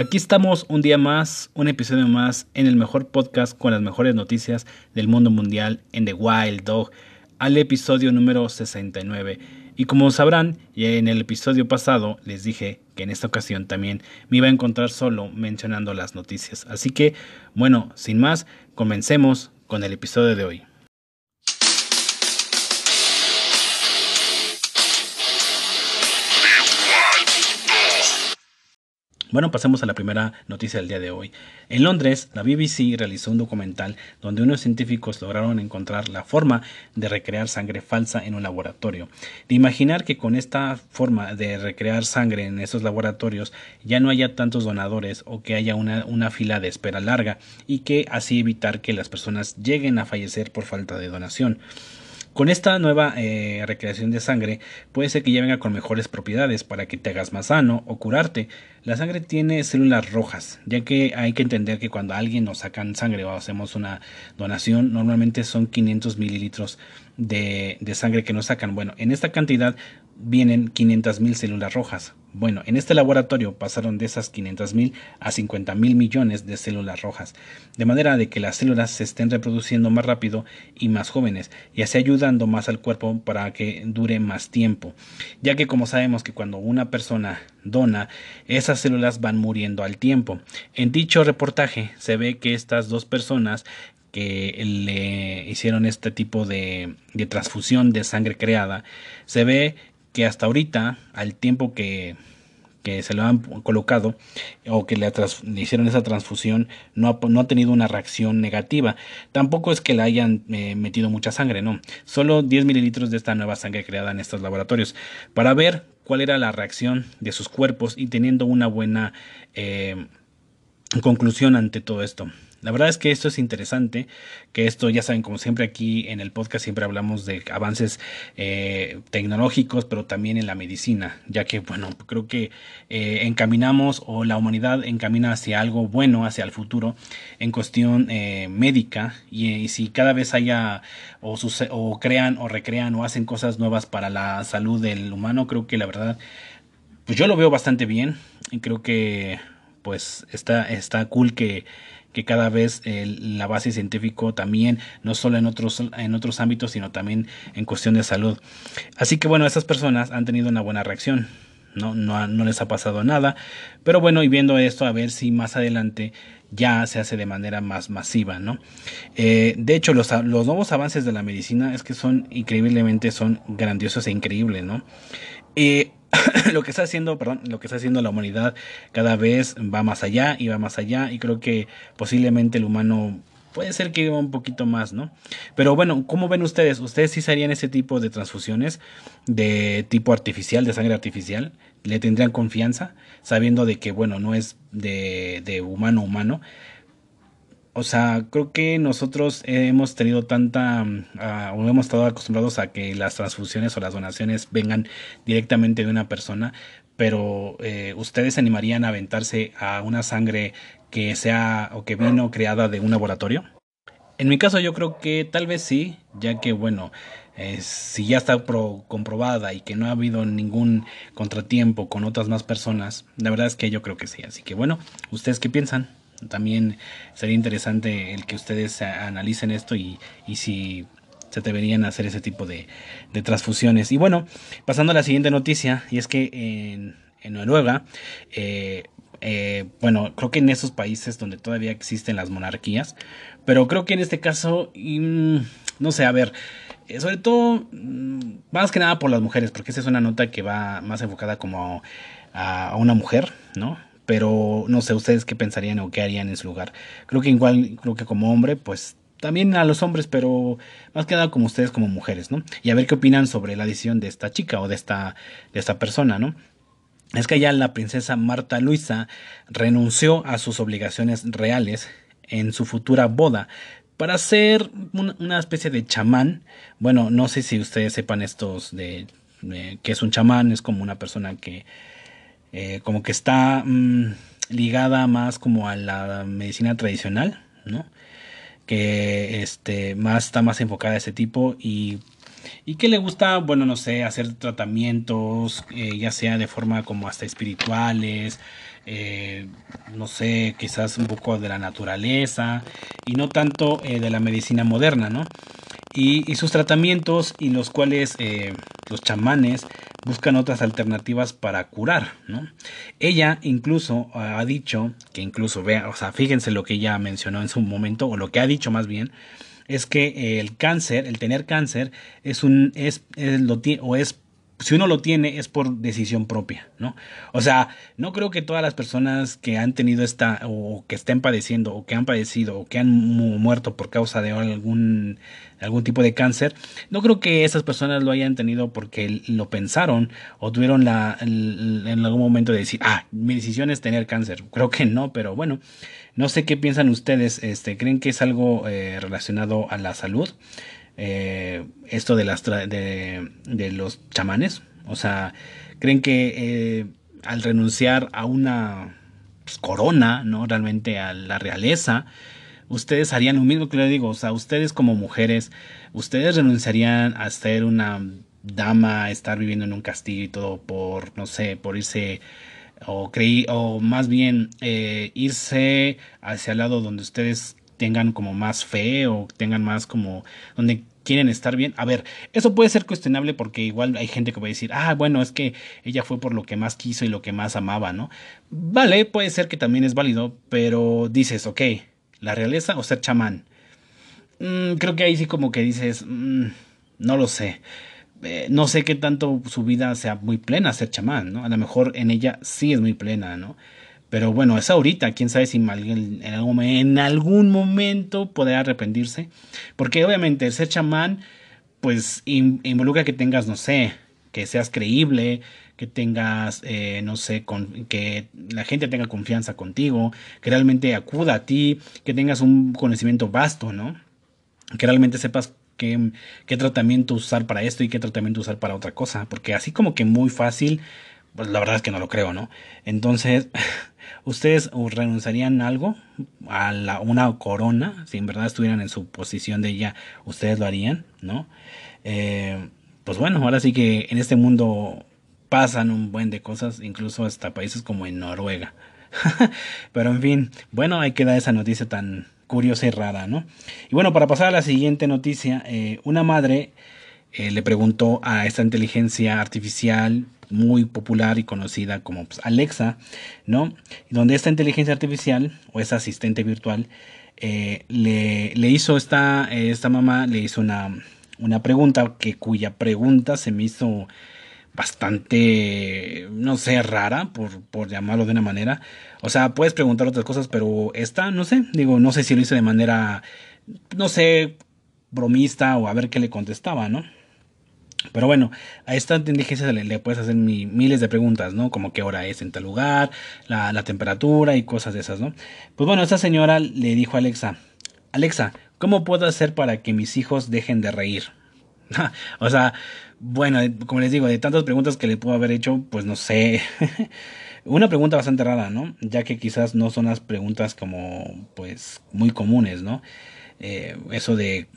Aquí estamos un día más, un episodio más en el mejor podcast con las mejores noticias del mundo mundial en The Wild Dog, al episodio número 69. Y como sabrán, ya en el episodio pasado les dije que en esta ocasión también me iba a encontrar solo mencionando las noticias. Así que, bueno, sin más, comencemos con el episodio de hoy. Bueno, pasemos a la primera noticia del día de hoy. En Londres, la BBC realizó un documental donde unos científicos lograron encontrar la forma de recrear sangre falsa en un laboratorio. De imaginar que con esta forma de recrear sangre en esos laboratorios ya no haya tantos donadores o que haya una, una fila de espera larga y que así evitar que las personas lleguen a fallecer por falta de donación. Con esta nueva eh, recreación de sangre puede ser que ya venga con mejores propiedades para que te hagas más sano o curarte. La sangre tiene células rojas, ya que hay que entender que cuando a alguien nos sacan sangre o hacemos una donación, normalmente son 500 mililitros de, de sangre que nos sacan. Bueno, en esta cantidad vienen 500 mil células rojas. Bueno, en este laboratorio pasaron de esas 500 mil a 50 mil millones de células rojas, de manera de que las células se estén reproduciendo más rápido y más jóvenes, y así ayudando más al cuerpo para que dure más tiempo, ya que como sabemos que cuando una persona dona, esas células van muriendo al tiempo. En dicho reportaje se ve que estas dos personas que le hicieron este tipo de transfusión de sangre creada, se ve que hasta ahorita, al tiempo que, que se lo han colocado o que le, hicieron esa transfusión, no ha, no ha, tenido una reacción negativa. Tampoco es que le hayan eh, metido mucha sangre, no. Solo 10 mililitros de esta nueva sangre creada en estos laboratorios para ver cuál era la reacción de sus cuerpos y teniendo una buena eh, conclusión ante todo esto. La verdad es que esto es interesante, que esto ya saben, como siempre aquí en el podcast siempre hablamos de avances eh, tecnológicos, pero también en la medicina, ya que, bueno, creo que eh, encaminamos o la humanidad encamina hacia algo bueno, hacia el futuro, en cuestión eh, médica, y, y, si cada vez haya o, o crean o recrean o hacen cosas nuevas para la salud del humano, creo que la verdad, pues yo lo veo bastante bien, y creo que pues está, está cool que que cada vez el, la base científico también, no solo en otros, en otros ámbitos, sino también en cuestión de salud. Así que bueno, estas personas han tenido una buena reacción. No, no, no les ha pasado nada. Pero bueno, y viendo esto, a ver si más adelante ya se hace de manera más masiva, ¿no? Eh, de hecho, los, los, nuevos avances de la medicina es que son increíblemente, son grandiosos e increíbles, ¿no? Eh, lo que está haciendo, perdón, lo que está haciendo la humanidad cada vez va más allá y va más allá y creo que posiblemente el humano puede ser que un poquito más, ¿no? Pero bueno, ¿cómo ven ustedes? ¿Ustedes sí harían ese tipo de transfusiones de tipo artificial, de sangre artificial? ¿Le tendrían confianza sabiendo de que, bueno, no es de, de humano a humano? O sea, creo que nosotros hemos tenido tanta, uh, o hemos estado acostumbrados a que las transfusiones o las donaciones vengan directamente de una persona, pero eh, ustedes animarían a aventarse a una sangre que sea o que vino creada de un laboratorio. En mi caso yo creo que tal vez sí, ya que bueno, eh, si ya está pro comprobada y que no ha habido ningún contratiempo con otras más personas, la verdad es que yo creo que sí. Así que bueno, ¿ustedes qué piensan? También sería interesante el que ustedes analicen esto y, y si se deberían hacer ese tipo de, de, transfusiones. Y bueno, pasando a la siguiente noticia, y es que en, en Noruega, eh, eh, bueno, creo que en esos países donde todavía existen las monarquías, pero creo que en este caso, mm, no sé, a ver, eh, sobre todo, mm, más que nada por las mujeres, porque esa es una nota que va más enfocada como a, a una mujer, ¿no? Pero no sé ustedes qué pensarían o qué harían en su lugar. Creo que igual, creo que como hombre, pues también a los hombres, pero más que nada como ustedes como mujeres, ¿no? Y a ver qué opinan sobre la decisión de esta chica o de esta, de esta persona, ¿no? Es que ya la princesa Marta Luisa renunció a sus obligaciones reales en su futura boda para ser una especie de chamán. Bueno, no sé si ustedes sepan estos de, de que es un chamán, es como una persona que eh, como que está mmm, ligada más como a la medicina tradicional, ¿no? Que este, más está más enfocada a ese tipo y, y que le gusta, bueno, no sé, hacer tratamientos, eh, ya sea de forma como hasta espirituales, eh, no sé, quizás un poco de la naturaleza y no tanto eh, de la medicina moderna, ¿no? Y, sus tratamientos y los cuales eh, los chamanes buscan otras alternativas para curar, ¿no? Ella incluso ha dicho, que incluso vea, o sea, fíjense lo que ella mencionó en su momento, o lo que ha dicho más bien, es que el cáncer, el tener cáncer, es un, es, es lo, o es si uno lo tiene es por decisión propia, ¿no? O sea, no creo que todas las personas que han tenido esta o que estén padeciendo o que han padecido o que han muerto por causa de algún algún tipo de cáncer, no creo que esas personas lo hayan tenido porque lo pensaron o tuvieron la en algún momento de decir, ah, mi decisión es tener cáncer. Creo que no, pero bueno, no sé qué piensan ustedes, este, ¿creen que es algo eh, relacionado a la salud? Eh, esto de, las de, de, los chamanes. O sea, creen que eh, al renunciar a una pues, corona, ¿no? Realmente a la realeza, ustedes harían lo mismo que le digo. O sea, ustedes como mujeres, ustedes renunciarían a ser una dama, estar viviendo en un castillo y todo por, no sé, por irse o creí o más bien eh, irse hacia el lado donde ustedes tengan como más fe o tengan más como donde quieren estar bien. A ver, eso puede ser cuestionable porque igual hay gente que va a decir, ah, bueno, es que ella fue por lo que más quiso y lo que más amaba, ¿no? Vale, puede ser que también es válido, pero dices, ok, la realeza o ser chamán. Mm, creo que ahí sí como que dices, mm, no lo sé. Eh, no sé qué tanto su vida sea muy plena ser chamán, ¿no? A lo mejor en ella sí es muy plena, ¿no? Pero bueno, es ahorita, quién sabe si en algún, en algún momento podrá arrepentirse. Porque obviamente ser chamán, pues involucra que tengas, no sé, que seas creíble, que tengas, eh, no sé, con, que la gente tenga confianza contigo, que realmente acuda a ti, que tengas un conocimiento vasto, ¿no? Que realmente sepas qué, qué tratamiento usar para esto y qué tratamiento usar para otra cosa. Porque así como que muy fácil, pues la verdad es que no lo creo, ¿no? Entonces, ¿ustedes renunciarían a algo? A la, una corona, si en verdad estuvieran en su posición de ella, ¿ustedes lo harían? ¿No? Eh, pues bueno, ahora sí que en este mundo pasan un buen de cosas, incluso hasta países como en Noruega. Pero en fin, bueno, hay que dar esa noticia tan curiosa y rara, ¿no? Y bueno, para pasar a la siguiente noticia, eh, una madre eh, le preguntó a esta inteligencia artificial muy popular y conocida como pues, Alexa, ¿no? Donde esta inteligencia artificial o esa asistente virtual eh, le, hizo esta, esta mamá, le hizo una, una pregunta que cuya pregunta se me hizo bastante, no sé, rara, por, por llamarlo de una manera. O sea, puedes preguntar otras cosas, pero esta, no sé, digo, no sé si lo hizo de manera, no sé, bromista o a ver qué le contestaba, ¿no? Pero bueno, a esta inteligencia le, puedes hacer miles de preguntas, ¿no? Como qué hora es en tal lugar, la, la, temperatura y cosas de esas, ¿no? Pues bueno, esta señora le dijo a Alexa, Alexa, ¿cómo puedo hacer para que mis hijos dejen de reír? o sea, bueno, como les digo, de tantas preguntas que le puedo haber hecho, pues no sé. Una pregunta bastante rara, ¿no? Ya que quizás no son las preguntas como, pues, muy comunes, ¿no? Eh, eso de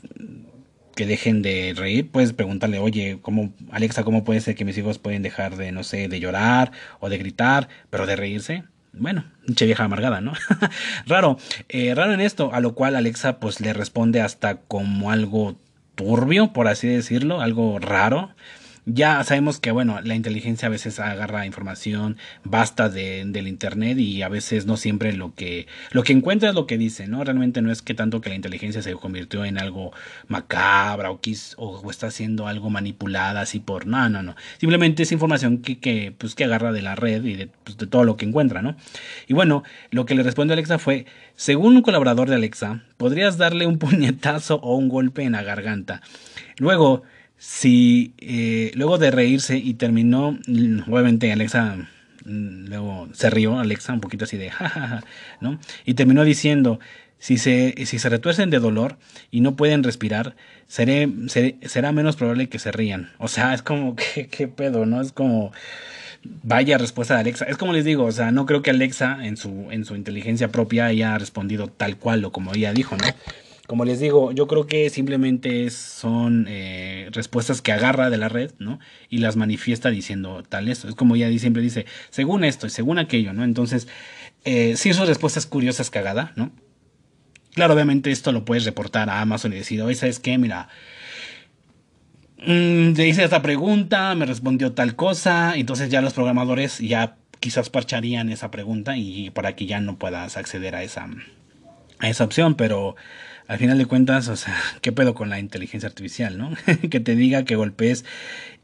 que dejen de reír, puedes preguntarle, oye, ¿cómo, Alexa, ¿cómo puede ser que mis hijos pueden dejar de, no sé, de llorar o de gritar, pero de reírse? Bueno, che vieja amargada, ¿no? raro, eh, raro en esto, a lo cual Alexa pues le responde hasta como algo turbio, por así decirlo, algo raro ya sabemos que, bueno, la inteligencia a veces agarra información basta de, del internet y a veces no siempre lo que, lo que encuentra es lo que dice, ¿no? Realmente no es que tanto que la inteligencia se convirtió en algo macabra o, o, está haciendo algo manipulada así por, no, no, no. Simplemente es información que, que, pues, que agarra de la red y de, pues, de todo lo que encuentra, ¿no? Y bueno, lo que le respondió Alexa fue, según un colaborador de Alexa, podrías darle un puñetazo o un golpe en la garganta. Luego, si eh, luego de reírse y terminó, obviamente Alexa mm, luego se rió, Alexa un poquito así de jajaja, ¿no? Y terminó diciendo, si se, si se retuercen de dolor y no pueden respirar, seré, será menos probable que se rían. O sea, es como, ¿qué, qué pedo, no? Es como, vaya respuesta de Alexa. Es como les digo, o sea, no creo que Alexa en su, en su inteligencia propia haya respondido tal cual o como ella dijo, ¿no? Como les digo, yo creo que simplemente son eh, respuestas que agarra de la red, ¿no? Y las manifiesta diciendo tal esto. Es como ella siempre dice, según esto y según aquello, ¿no? Entonces, eh, sí son respuestas curiosas cagada, ¿no? Claro, obviamente esto lo puedes reportar a Amazon y decir, oye, ¿sabes qué? Mira, mmm, le hice esta pregunta, me respondió tal cosa, entonces ya los programadores ya quizás parcharían esa pregunta y para que ya no puedas acceder a esa, a esa opción, pero al final de cuentas, o sea, ¿qué pedo con la inteligencia artificial, no? que te diga que golpes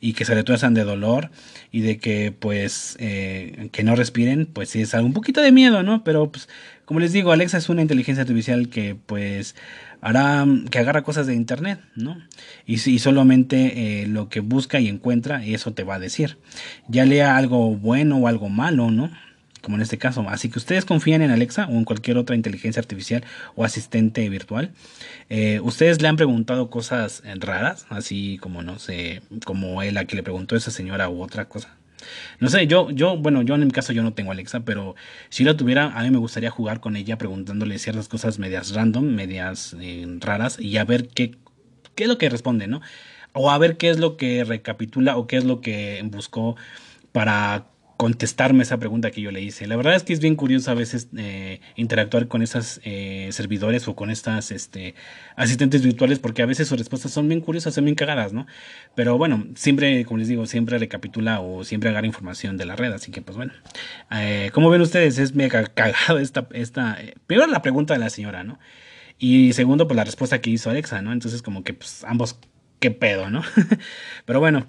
y que se retuerzan de dolor y de que, pues, eh, que no respiren, pues sí es algo un poquito de miedo, ¿no? Pero, pues, como les digo, Alexa es una inteligencia artificial que, pues, hará que agarra cosas de internet, ¿no? Y, solamente eh, lo que busca y encuentra, eso te va a decir. Ya lea algo bueno o algo malo, ¿no? Como en este caso. Así que ustedes confían en Alexa o en cualquier otra inteligencia artificial o asistente virtual. Eh, ustedes le han preguntado cosas raras, así como no sé, como él a que le preguntó a esa señora u otra cosa. No sé, yo, yo, bueno, yo en mi caso yo no tengo Alexa, pero si la tuviera, a mí me gustaría jugar con ella preguntándole ciertas cosas medias random, medias eh, raras, y a ver qué, qué es lo que responde, ¿no? O a ver qué es lo que recapitula o qué es lo que buscó para contestarme esa pregunta que yo le hice. La verdad es que es bien curioso a veces eh, interactuar con esas eh, servidores o con estas este, asistentes virtuales porque a veces sus respuestas son bien curiosas, son bien cagadas, ¿no? Pero bueno, siempre, como les digo, siempre recapitula o siempre agarra información de la red, así que pues bueno. Eh, como ven ustedes, es mega cagado esta, esta primero la pregunta de la señora, ¿no? Y segundo, pues la respuesta que hizo Alexa, ¿no? Entonces como que pues ambos, qué pedo, ¿no? Pero bueno.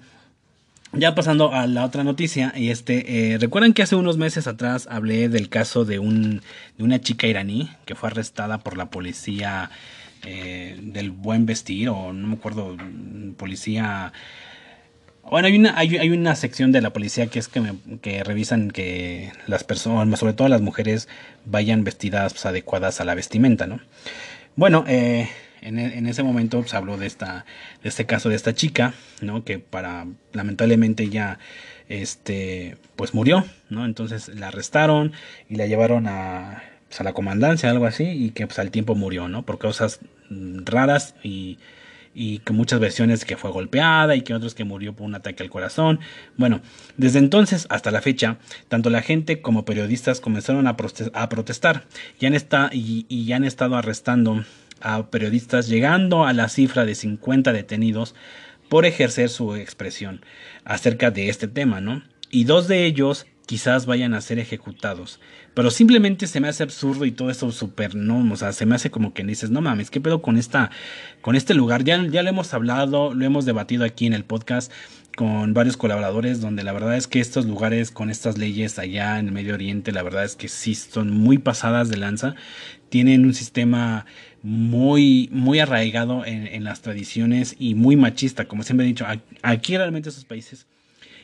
Ya pasando a la otra noticia, y este, eh, recuerdan que hace unos meses atrás hablé del caso de, un, de una chica iraní que fue arrestada por la policía eh, del buen vestir, o no me acuerdo, policía... Bueno, hay una, hay, una sección de la policía que es que, que revisan que las personas, sobre todo las mujeres, vayan vestidas pues, adecuadas a la vestimenta, ¿no? Bueno, eh, en, ese momento se pues, habló de esta de este caso de esta chica no que para lamentablemente ya este pues murió no entonces la arrestaron y la llevaron a pues, a la comandancia algo así y que pues al tiempo murió no por causas mm, raras y y que muchas versiones que fue golpeada y que otros que murió por un ataque al corazón. Bueno, desde entonces hasta la fecha, tanto la gente como periodistas comenzaron a, protestar. Y han, y, y han estado arrestando a periodistas llegando a la cifra de 50 detenidos por ejercer su expresión acerca de este tema, ¿no? Y dos de ellos quizás vayan a ser ejecutados. Pero simplemente se me hace absurdo y todo eso súper, no, o sea, se me hace como que dices, no mames, ¿qué pedo con esta, con este lugar? Ya, ya lo hemos hablado, lo hemos debatido aquí en el podcast con varios colaboradores, donde la verdad es que estos lugares con estas leyes allá en el Medio Oriente, la verdad es que sí son muy pasadas de lanza, tienen un sistema muy, muy arraigado en, las tradiciones y muy machista, como siempre he dicho, aquí realmente esos países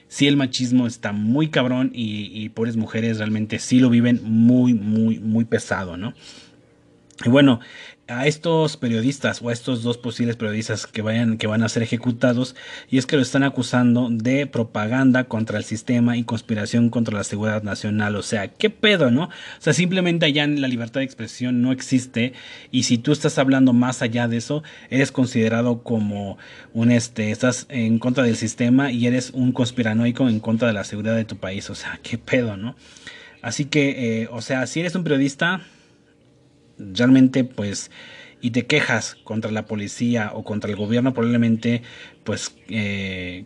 sí el machismo está muy cabrón y, y pobres mujeres realmente sí lo viven muy, muy, muy pesado, ¿no? Y bueno, a estos periodistas o a estos dos posibles periodistas que vayan que van a ser ejecutados y es que lo están acusando de propaganda contra el sistema y conspiración contra la seguridad nacional, o sea, qué pedo, ¿no? O sea, simplemente allá en la libertad de expresión no existe y si tú estás hablando más allá de eso, eres considerado como un este estás en contra del sistema y eres un conspiranoico en contra de la seguridad de tu país, o sea, qué pedo, ¿no? Así que, eh, o sea, si eres un periodista, realmente pues y te quejas contra la policía o contra el gobierno probablemente pues eh,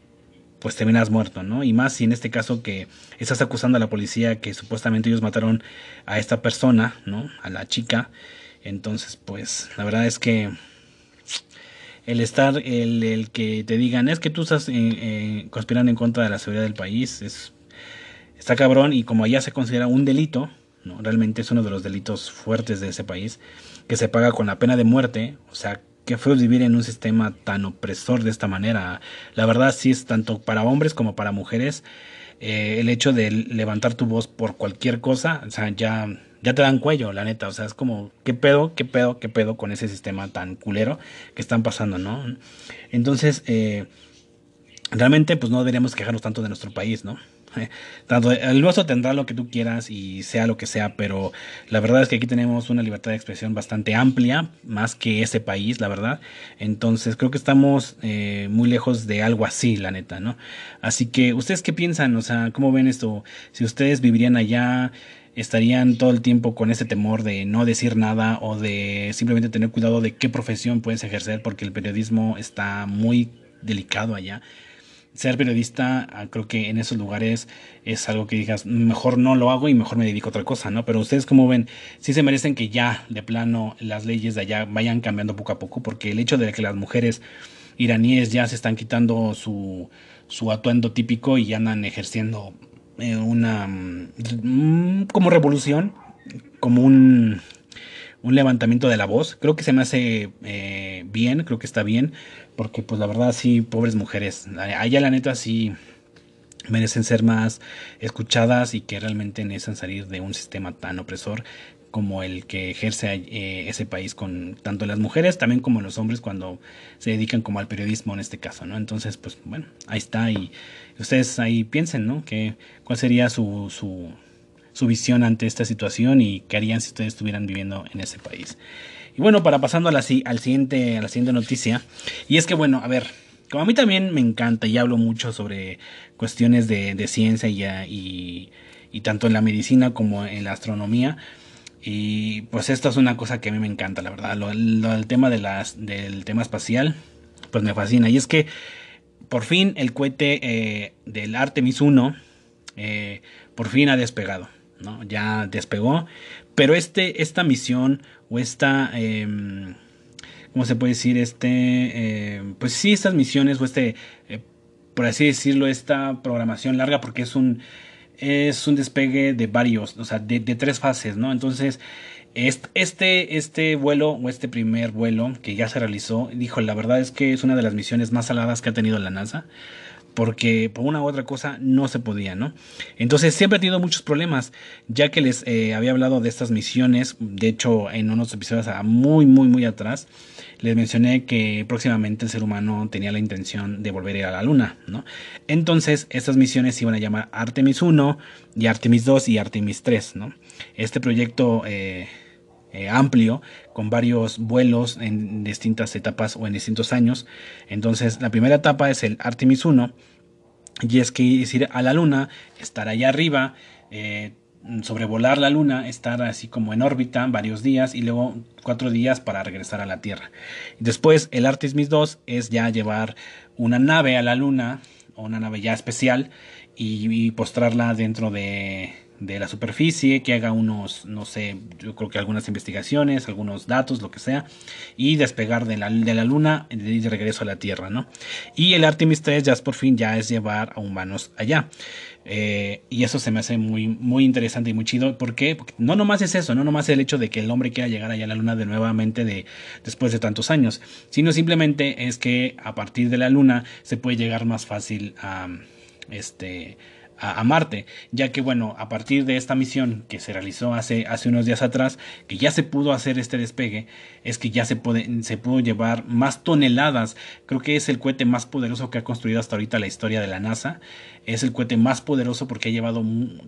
pues terminas muerto, ¿no? Y más si en este caso que estás acusando a la policía que supuestamente ellos mataron a esta persona, ¿no? A la chica. Entonces, pues, la verdad es que el estar, el, el que te digan, es que tú estás eh, eh, conspirando en contra de la seguridad del país, es, está cabrón y como allá se considera un delito, ¿no? Realmente es uno de los delitos fuertes de ese país, que se paga con la pena de muerte, o sea, qué feo vivir en un sistema tan opresor de esta manera. La verdad sí es tanto para hombres como para mujeres, eh, el hecho de levantar tu voz por cualquier cosa, o sea, ya, ya te dan cuello, la neta, o sea, es como, qué pedo, qué pedo, qué pedo con ese sistema tan culero que están pasando, ¿no? Entonces, eh, realmente pues no deberíamos quejarnos tanto de nuestro país, ¿no? Tanto el nuestro tendrá lo que tú quieras y sea lo que sea, pero la verdad es que aquí tenemos una libertad de expresión bastante amplia, más que ese país, la verdad. Entonces creo que estamos eh, muy lejos de algo así, la neta, ¿no? Así que, ¿ustedes qué piensan? O sea, ¿cómo ven esto? Si ustedes vivirían allá, estarían todo el tiempo con ese temor de no decir nada o de simplemente tener cuidado de qué profesión puedes ejercer, porque el periodismo está muy delicado allá ser periodista, ah, creo que en esos lugares es algo que digas, mejor no lo hago y mejor me dedico a otra cosa, ¿no? Pero ustedes como ven, sí se merecen que ya de plano las leyes de allá vayan cambiando poco a poco, porque el hecho de que las mujeres iraníes ya se están quitando su, su atuendo típico y andan ejerciendo eh, una mm, como revolución, como un un levantamiento de la voz. Creo que se me hace eh, bien, creo que está bien, porque pues la verdad sí, pobres mujeres, allá la neta sí merecen ser más escuchadas y que realmente necesitan salir de un sistema tan opresor como el que ejerce eh, ese país con tanto las mujeres también como los hombres cuando se dedican como al periodismo en este caso, ¿no? Entonces, pues bueno, ahí está y ustedes ahí piensen, ¿no? Que, ¿Cuál sería su, su, su visión ante esta situación y qué harían si ustedes estuvieran viviendo en ese país. Y bueno, para pasando a la, al siguiente, siguiente noticia, y es que bueno, a ver, como a mí también me encanta y hablo mucho sobre cuestiones de, ciencia y, y, tanto en la medicina como en la astronomía, y pues esto es una cosa que a mí me encanta, la verdad, lo, el tema de las, del tema espacial, pues me fascina, y es que por fin el cohete eh, del Artemis 1 eh, por fin ha despegado. Ya despegó. Pero este, esta misión o esta... Eh, ¿Cómo se puede decir? Este... Em, pues sí, estas misiones o este... Eh, por así decirlo, esta programación larga porque es un... Es un despegue de varios, o sea, de, tres fases, ¿no? Entonces, este, este vuelo o este primer vuelo que ya se realizó, dijo, la verdad es que es una de las misiones más saladas que ha tenido la NASA porque por una u otra cosa no se podía, ¿no? Entonces siempre ha tenido muchos problemas, ya que les eh, había hablado de estas misiones, de hecho en unos episodios muy, muy, muy atrás, les mencioné que próximamente el ser humano tenía la intención de volver a la Luna, ¿no? Entonces estas misiones se iban a llamar Artemis 1 y Artemis 2 y Artemis 3, ¿no? Este proyecto... Eh, eh, amplio con varios vuelos en distintas etapas o en distintos años. Entonces la primera etapa es el Artemis 1 y es que ir a la luna, estar allá arriba, eh, sobrevolar la luna, estar así como en órbita varios días y luego cuatro días para regresar a la Tierra. Después el Artemis 2 es ya llevar una nave a la luna o una nave ya especial y postrarla dentro de de la superficie, que haga unos, no sé, yo creo que algunas investigaciones, algunos datos, lo que sea, y despegar de la, de la Luna y de regreso a la Tierra, ¿no? Y el Artemis 3 ya es por fin, ya es llevar a humanos allá. Eh, y eso se me hace muy, muy interesante y muy chido. ¿Por qué? Porque no nomás es eso, no nomás el hecho de que el hombre quiera llegar allá a la luna de nuevamente de, después de tantos años, sino simplemente es que a partir de la luna se puede llegar más fácil a este a, Marte, ya que bueno, a partir de esta misión que se realizó hace, hace unos días atrás, que ya se pudo hacer este despegue, es que ya se, puede, se pudo llevar más toneladas, creo que es el cohete más poderoso que ha construido hasta ahorita la historia de la NASA, es el cohete más poderoso porque ha llevado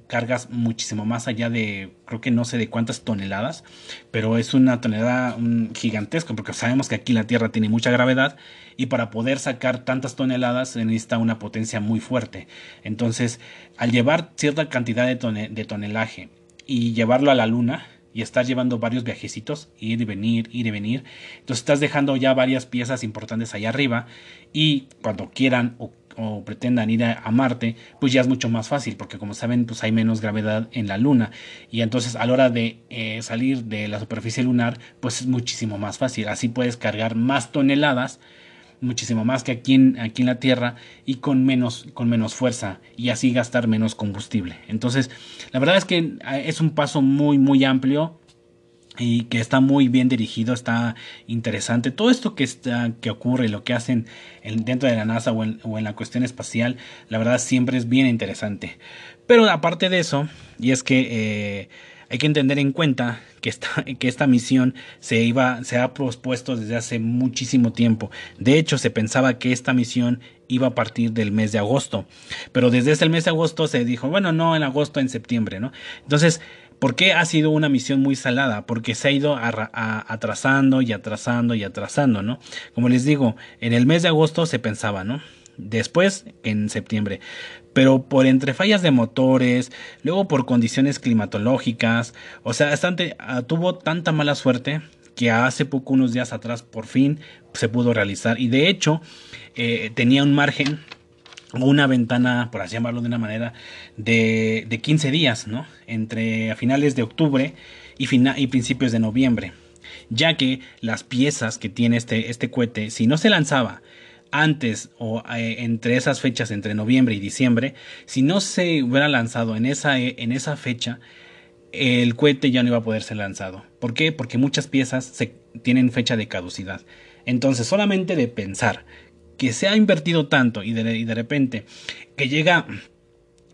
cargas muchísimo más allá de, creo que no sé de cuántas toneladas, pero es una tonelada gigantesca porque sabemos que aquí la Tierra tiene mucha gravedad y para poder sacar tantas toneladas se necesita una potencia muy fuerte. Entonces, al llevar cierta cantidad de, tonelaje y llevarlo a la Luna, y estar llevando varios viajecitos, ir y venir, ir y venir. Entonces estás dejando ya varias piezas importantes allá arriba y cuando quieran o o pretendan ir a, Marte, pues ya es mucho más fácil, porque como saben, pues hay menos gravedad en la Luna. Y entonces a la hora de eh, salir de la superficie lunar, pues es muchísimo más fácil. Así puedes cargar más toneladas, muchísimo más que aquí en, aquí en la Tierra, y con menos, con menos fuerza, y así gastar menos combustible. Entonces, la verdad es que eh, es un paso muy, muy amplio y que está muy bien dirigido, está interesante. Todo esto que, está, que ocurre, lo que hacen dentro de la NASA o en, la cuestión espacial, la verdad siempre es bien interesante. Pero aparte de eso, y es que eh, hay que entender en cuenta que esta, que esta misión se, iba, se ha pospuesto desde hace muchísimo tiempo. De hecho, se pensaba que esta misión iba a partir del mes de agosto. Pero desde ese mes de agosto se dijo, bueno, no en agosto, en septiembre, ¿no? Entonces, ¿por qué ha sido una misión muy salada? Porque se ha ido atrasando y atrasando y atrasando, ¿no? Como les digo, en el mes de agosto se pensaba, ¿no? Después en septiembre. Pero por entre fallas de motores, luego por condiciones climatológicas, o sea, bastante, ah, tuvo tanta mala suerte que hace poco, unos días atrás, por fin se pudo realizar. Y de hecho, eh, tenía un margen una ventana, por así llamarlo de una manera, de, de 15 días, ¿no? Entre a finales de octubre y, y principios de noviembre. Ya que las piezas que tiene este, este cohete, si no se lanzaba antes o eh, entre esas fechas, entre noviembre y diciembre, si no se hubiera lanzado en esa, en esa fecha, el cohete ya no iba a poder ser lanzado. ¿Por qué? Porque muchas piezas se, tienen fecha de caducidad. Entonces, solamente de pensar que se ha invertido tanto y de, repente que llega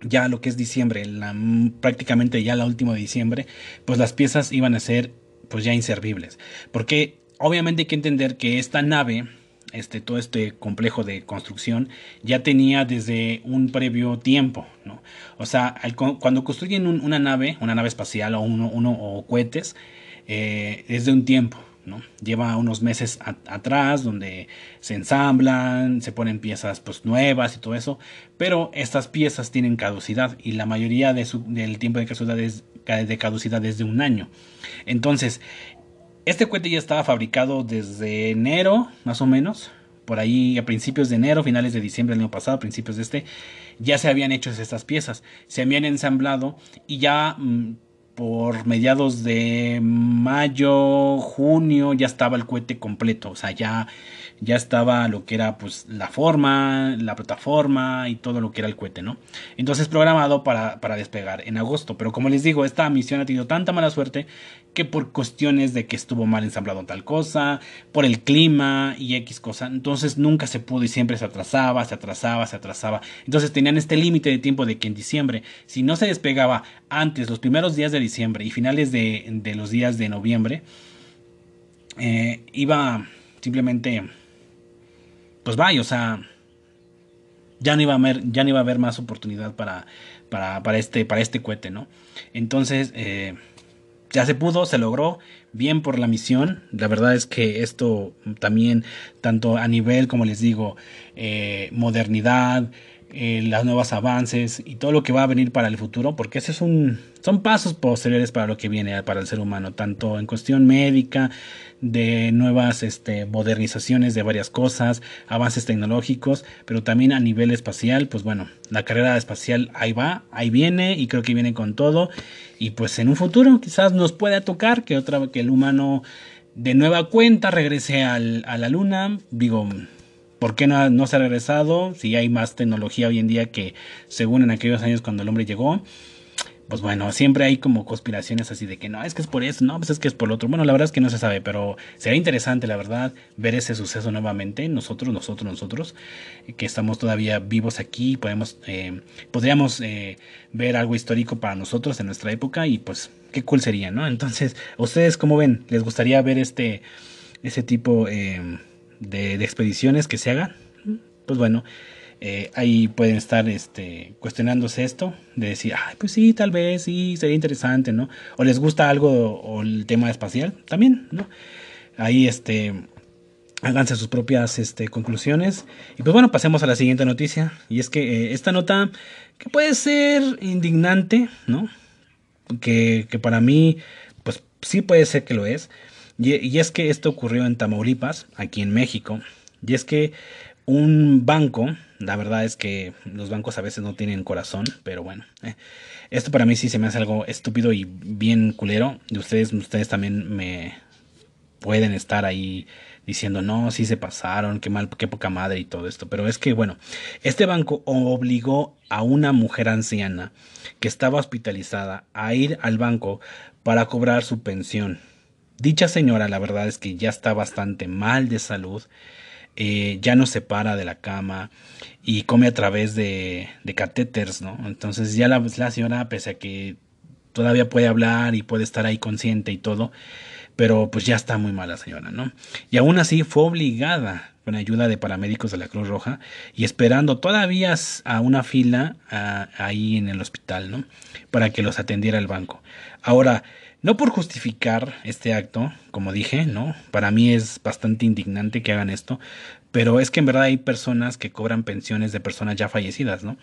ya lo que es diciembre, la, prácticamente ya la última de diciembre, pues las piezas iban a ser pues ya inservibles. Porque obviamente hay que entender que esta nave, este, todo este complejo de construcción, ya tenía desde un previo tiempo, ¿no? O sea, cuando construyen una nave, una nave espacial o uno, uno o cohetes, eh, es de un tiempo. Lleva unos meses atrás donde se ensamblan, se ponen piezas pues nuevas y todo eso, pero estas piezas tienen caducidad y la mayoría del tiempo de caducidad, es, de caducidad es de un año. Entonces, este cohete ya estaba fabricado desde enero, más o menos, por ahí a principios de enero, finales de diciembre del año pasado, principios de este, ya se habían hecho estas piezas, se habían ensamblado y ya... Mm, por mediados de mayo, junio, ya estaba el cohete completo. O sea, ya, ya estaba lo que era pues la forma, la plataforma y todo lo que era el cohete, ¿no? Entonces programado para, para despegar en agosto. Pero como les digo, esta misión ha tenido tanta mala suerte que por cuestiones de que estuvo mal ensamblado tal cosa, por el clima y X cosa, entonces nunca se pudo y siempre se atrasaba, se atrasaba, se atrasaba. Entonces tenían este límite de tiempo de que en diciembre, si no se despegaba antes, los primeros días de diciembre y finales de, de los días de noviembre, eh, iba simplemente, pues vaya, o sea, ya no iba a haber, ya no iba a haber más oportunidad para, para, para este, para este cohete, ¿no? Entonces, eh, ya se pudo, se logró, bien por la misión. La verdad es que esto también, tanto a nivel, como les digo, eh, modernidad, eh, las nuevos avances y todo lo que va a venir para el futuro, porque ese es un, son pasos posteriores para lo que viene para el ser humano, tanto en cuestión médica, de nuevas este, modernizaciones de varias cosas, avances tecnológicos, pero también a nivel espacial, pues bueno, la carrera espacial ahí va, ahí viene y creo que viene con todo. Y pues en un futuro quizás nos pueda tocar que otra que el humano de nueva cuenta regrese al, a la luna, digo, ¿Por qué no, no se ha regresado? Si hay más tecnología hoy en día que según en aquellos años cuando el hombre llegó. Pues bueno, siempre hay como conspiraciones así de que no, es que es por eso, no, pues es que es por lo otro. Bueno, la verdad es que no se sabe, pero sería interesante, la verdad, ver ese suceso nuevamente. Nosotros, nosotros, nosotros, que estamos todavía vivos aquí, podemos, eh, podríamos eh, ver algo histórico para nosotros en nuestra época y pues qué cool sería, ¿no? Entonces, ¿ustedes cómo ven? ¿Les gustaría ver este, ese tipo... Eh, de, expediciones que se hagan, pues bueno, eh, ahí pueden estar este, cuestionándose esto, de decir, ay, pues sí, tal vez, sí, sería interesante, ¿no? O les gusta algo o el tema espacial, también, ¿no? Ahí, este, háganse sus propias este, conclusiones. Y pues bueno, pasemos a la siguiente noticia. Y es que eh, esta nota, que puede ser indignante, ¿no? Que, que para mí, pues sí puede ser que lo es. Y, es que esto ocurrió en Tamaulipas, aquí en México. Y es que un banco, la verdad es que los bancos a veces no tienen corazón, pero bueno, eh, esto para mí sí se me hace algo estúpido y bien culero. Y ustedes, ustedes también me pueden estar ahí diciendo, no, sí se pasaron, qué mal, qué poca madre y todo esto. Pero es que, bueno, este banco obligó a una mujer anciana que estaba hospitalizada a ir al banco para cobrar su pensión. Dicha señora, la verdad es que ya está bastante mal de salud, eh, ya no se para de la cama y come a través de, de catéteres, ¿no? Entonces ya la, señora, pese a que todavía puede hablar y puede estar ahí consciente y todo, pero pues ya está muy mala señora, ¿no? Y aún así fue obligada con ayuda de paramédicos de la Cruz Roja y esperando todavía a una fila ahí en el hospital, ¿no? Para que los atendiera el banco. Ahora, no por justificar este acto, como dije, ¿no? Para mí es bastante indignante que hagan esto, pero es que en verdad hay personas que cobran pensiones de personas ya fallecidas, ¿no?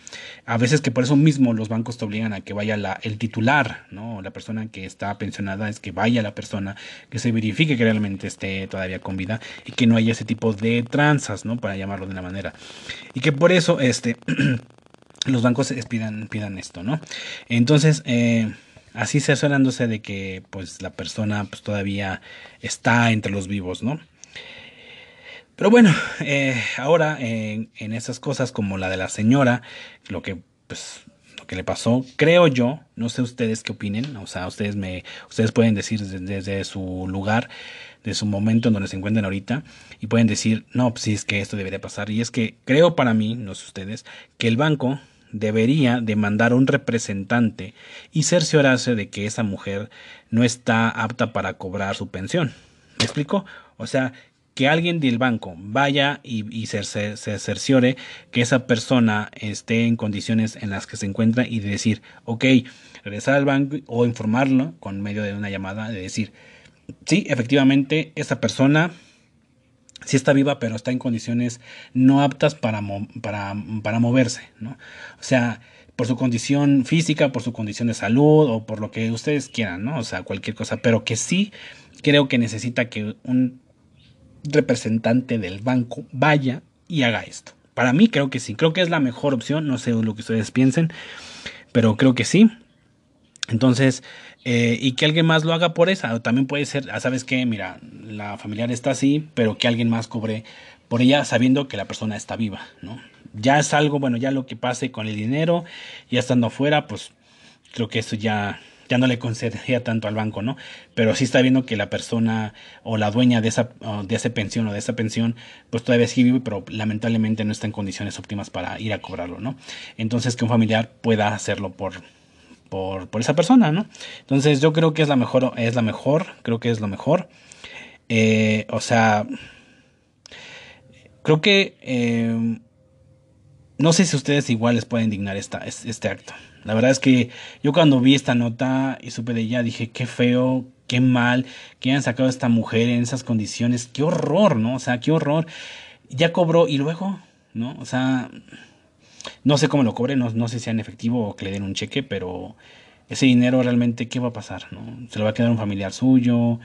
A veces que por eso mismo los bancos te obligan a que vaya el titular, ¿no? La persona que está pensionada es que vaya la persona, que se verifique que realmente esté todavía con vida y que no haya ese tipo de tranzas, ¿no? Para llamarlo de una manera. Y que por eso, este, los bancos pidan, pidan esto, ¿no? Entonces, eh, así cerciorándose de que pues la persona pues todavía está entre los vivos, ¿no? Pero bueno, eh, ahora en, esas cosas como la de la señora, lo que pues lo que le pasó, creo yo, no sé ustedes qué opinen, o sea, ustedes me ustedes pueden decir desde, su lugar, de su momento en donde se encuentran ahorita y pueden decir, "No, pues sí es que esto debería pasar." Y es que creo para mí, no sé ustedes, que el banco debería demandar un representante y cerciorarse de que esa mujer no está apta para cobrar su pensión. ¿Me explico? O sea, que alguien del banco vaya y, se, cerciore que esa persona esté en condiciones en las que se encuentra y de decir, ok, regresar al banco o informarlo con medio de una llamada, de decir, sí, efectivamente, esa persona sí está viva, pero está en condiciones no aptas para, para, para moverse, ¿no? O sea, por su condición física, por su condición de salud o por lo que ustedes quieran, ¿no? O sea, cualquier cosa, pero que sí creo que necesita que un representante del banco vaya y haga esto. Para mí creo que sí, creo que es la mejor opción, no sé lo que ustedes piensen, pero creo que sí. Entonces, eh, y que alguien más lo haga por esa. También puede ser, ah, ¿sabes qué? Mira, la familiar está así, pero que alguien más cobre por ella sabiendo que la persona está viva, ¿no? Ya es algo, bueno, ya lo que pase con el dinero, ya estando afuera, pues creo que eso ya, ya no le concedería tanto al banco, ¿no? Pero sí está viendo que la persona o la dueña de esa, de esa pensión o de esa pensión, pues todavía sigue vivo, pero lamentablemente no está en condiciones óptimas para ir a cobrarlo, ¿no? Entonces que un familiar pueda hacerlo por, por, esa persona, ¿no? Entonces yo creo que es la mejor, es la mejor, creo que es lo mejor. Eh, o sea, creo que eh, no sé si ustedes igual les pueden indignar esta, este acto. La verdad es que yo cuando vi esta nota y supe de ella dije, qué feo, qué mal que hayan sacado esta mujer en esas condiciones, qué horror, ¿no? O sea, qué horror. Ya cobró y luego, ¿no? O sea, no sé cómo lo cobre, no, no sé si en efectivo o que le den un cheque, pero ese dinero realmente, ¿qué va a pasar? ¿no? Se lo va a quedar un familiar suyo,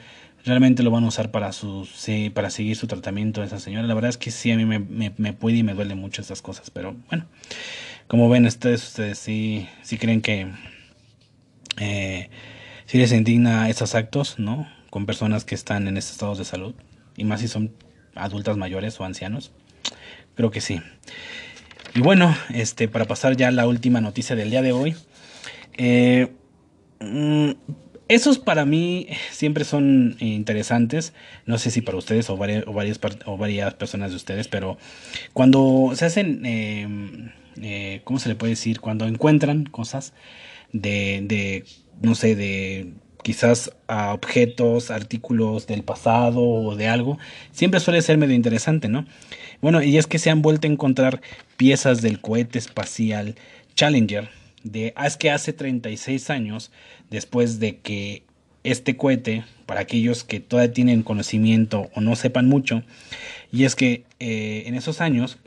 realmente lo van a usar para, su, para seguir su tratamiento de esa señora. La verdad es que sí, a mí me, me, puede y me duele mucho estas cosas, pero bueno, como ven ustedes, ustedes sí, sí creen que eh, sí les indigna esos actos, ¿no? Con personas que están en estos estados de salud, y más si son adultas mayores o ancianos. Creo que sí. Y bueno, este, para pasar ya a la última noticia del día de hoy. Eh, mm, esos para mí siempre son interesantes. No sé si para ustedes o varias, o varias, o varias personas de ustedes, pero cuando se hacen, em, eh, ¿cómo se le puede decir? Cuando encuentran cosas de, de no sé, de quizás a objetos, artículos del pasado o de algo, siempre suele ser medio interesante, ¿no? Bueno, y es que se han vuelto a encontrar piezas del cohete espacial Challenger, de, ah, es que hace 36 años, después de que este cohete, para aquellos que todavía tienen conocimiento o no sepan mucho, y es que eh, en esos años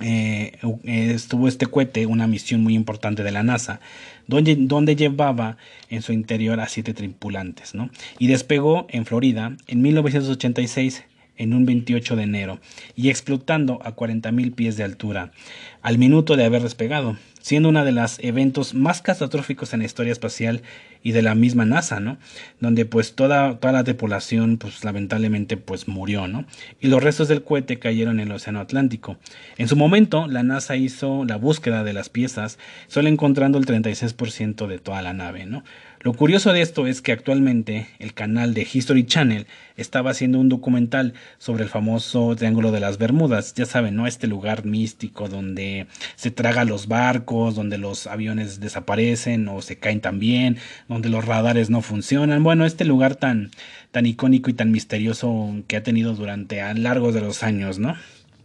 eh, estuvo este cohete, una misión muy importante de la NASA, donde, llevaba en su interior a siete tripulantes, ¿no? Y despegó en Florida en 1986 en un 28 de enero y explotando a 40.000 pies de altura al minuto de haber despegado, siendo uno de los eventos más catastróficos en la historia espacial y de la misma NASA, ¿no? Donde pues toda, toda la tripulación pues lamentablemente pues murió, ¿no? Y los restos del cohete cayeron en el Océano Atlántico. En su momento la NASA hizo la búsqueda de las piezas, solo encontrando el 36% de toda la nave, ¿no? Lo curioso de esto es que actualmente el canal de History Channel estaba haciendo un documental sobre el famoso Triángulo de las Bermudas. Ya saben, ¿no? Este lugar místico donde se traga los barcos, donde los aviones desaparecen o se caen también, donde los radares no funcionan. Bueno, este lugar tan, tan icónico y tan misterioso que ha tenido durante a largos de los años, ¿no?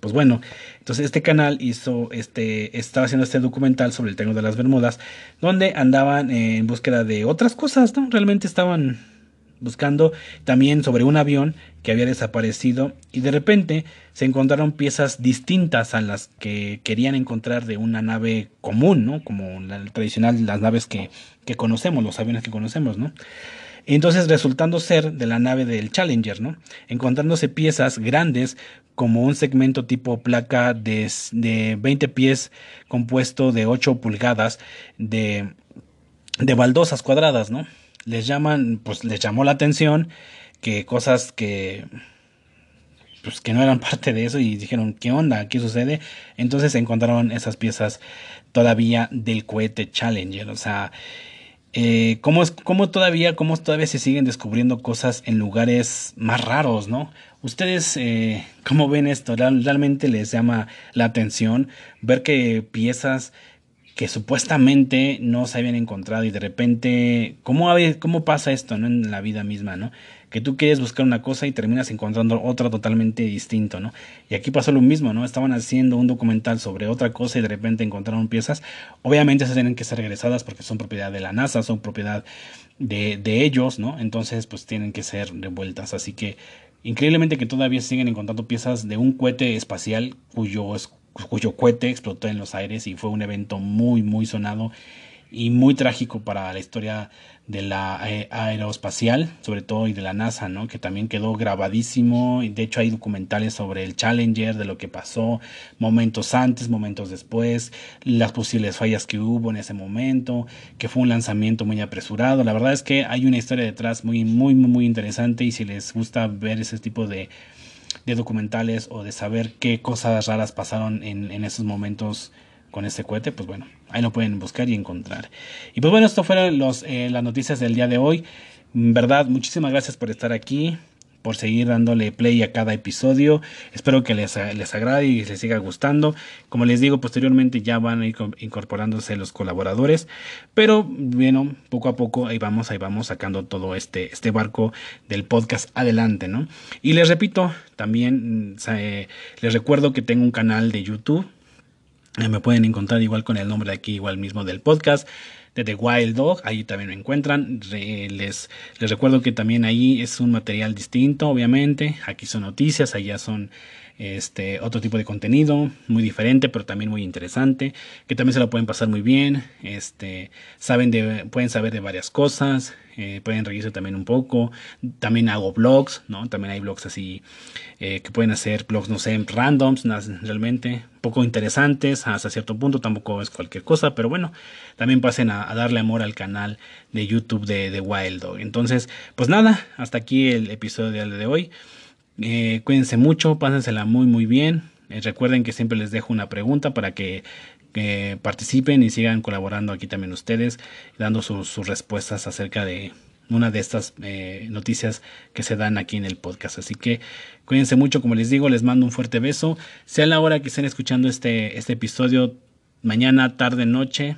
Pues bueno, entonces este canal hizo este, estaba haciendo este documental sobre el Triángulo de las Bermudas, donde andaban en búsqueda de otras cosas, ¿no? Realmente estaban buscando también sobre un avión que había desaparecido y de repente se encontraron piezas distintas a las que querían encontrar de una nave común, ¿no? Como la tradicional, las naves que, que conocemos, los aviones que conocemos, ¿no? Entonces resultando ser de la nave del Challenger, ¿no? Encontrándose piezas grandes como un segmento tipo placa de, de 20 pies compuesto de 8 pulgadas de, de baldosas cuadradas, ¿no? Les llaman, pues les llamó la atención que cosas que pues que no eran parte de eso y dijeron, ¿qué onda? ¿Qué sucede? Entonces encontraron esas piezas todavía del cohete Challenger, o sea, eh, cómo, es, cómo, todavía, cómo todavía se siguen descubriendo cosas en lugares más raros, ¿no? Ustedes, eh, ¿cómo ven esto? ¿Realmente les llama la atención ver que piezas que supuestamente no se habían encontrado y de repente, ¿cómo, cómo pasa esto ¿no? en la vida misma, ¿no? Que tú quieres buscar una cosa y terminas encontrando otra totalmente distinto, ¿no? Y aquí pasó lo mismo, ¿no? Estaban haciendo un documental sobre otra cosa y de repente encontraron piezas. Obviamente se tienen que ser regresadas porque son propiedad de la NASA, son propiedad de, de ellos, ¿no? Entonces, pues tienen que ser devueltas. Así que, increíblemente que todavía siguen encontrando piezas de un cohete espacial cuyo, cuyo cohete explotó en los aires y fue un evento muy, muy sonado y muy trágico para la historia de la eh, aeroespacial, sobre todo, y de la NASA, ¿no? Que también quedó grabadísimo. De hecho hay documentales sobre el Challenger, de lo que pasó, momentos antes, momentos después, las posibles fallas que hubo en ese momento, que fue un lanzamiento muy apresurado. La verdad es que hay una historia detrás muy, muy, muy, muy interesante y si les gusta ver ese tipo de, de documentales o de saber qué cosas raras pasaron en, en esos momentos con este cohete, pues bueno, ahí lo pueden buscar y encontrar. Y pues bueno, esto fueron los, eh, las noticias del día de hoy. En verdad, muchísimas gracias por estar aquí, por seguir dándole play a cada episodio. Espero que les, les agrade y les siga gustando. Como les digo, posteriormente ya van a ir incorporándose los colaboradores. Pero bueno, poco a poco ahí vamos, ahí vamos sacando todo este, este barco del podcast adelante, ¿no? Y les repito, también eh, les recuerdo que tengo un canal de YouTube me pueden encontrar igual con el nombre de aquí, igual mismo del podcast de The Wild Dog, ahí también me encuentran. les, les recuerdo que también ahí es un material distinto, obviamente. Aquí son noticias, allá son este otro tipo de contenido, muy diferente, pero también muy interesante, que también se lo pueden pasar muy bien. Este, saben de, pueden saber de varias cosas, eh, pueden reírse también un poco. También hago blogs. También hay blogs así eh, que pueden hacer blogs, no sé, randoms, realmente poco interesantes hasta cierto punto, tampoco es cualquier cosa, pero bueno, también pasen a, darle amor al canal de YouTube de, de Wild Dog. Entonces, pues nada, hasta aquí el episodio de hoy. Eh, cuídense mucho, pásensela muy muy bien. recuerden que siempre les dejo una pregunta para que que participen y sigan colaborando aquí también ustedes, dando sus, respuestas acerca de una de estas eh, noticias que se dan aquí en el podcast. Así que cuídense mucho, como les digo, les mando un fuerte beso. Sea la hora que estén escuchando este, este episodio, mañana, tarde, noche.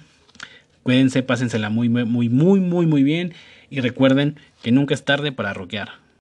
Cuídense, pásensela muy, muy, muy, muy, muy bien. Y recuerden que nunca es tarde para rockear.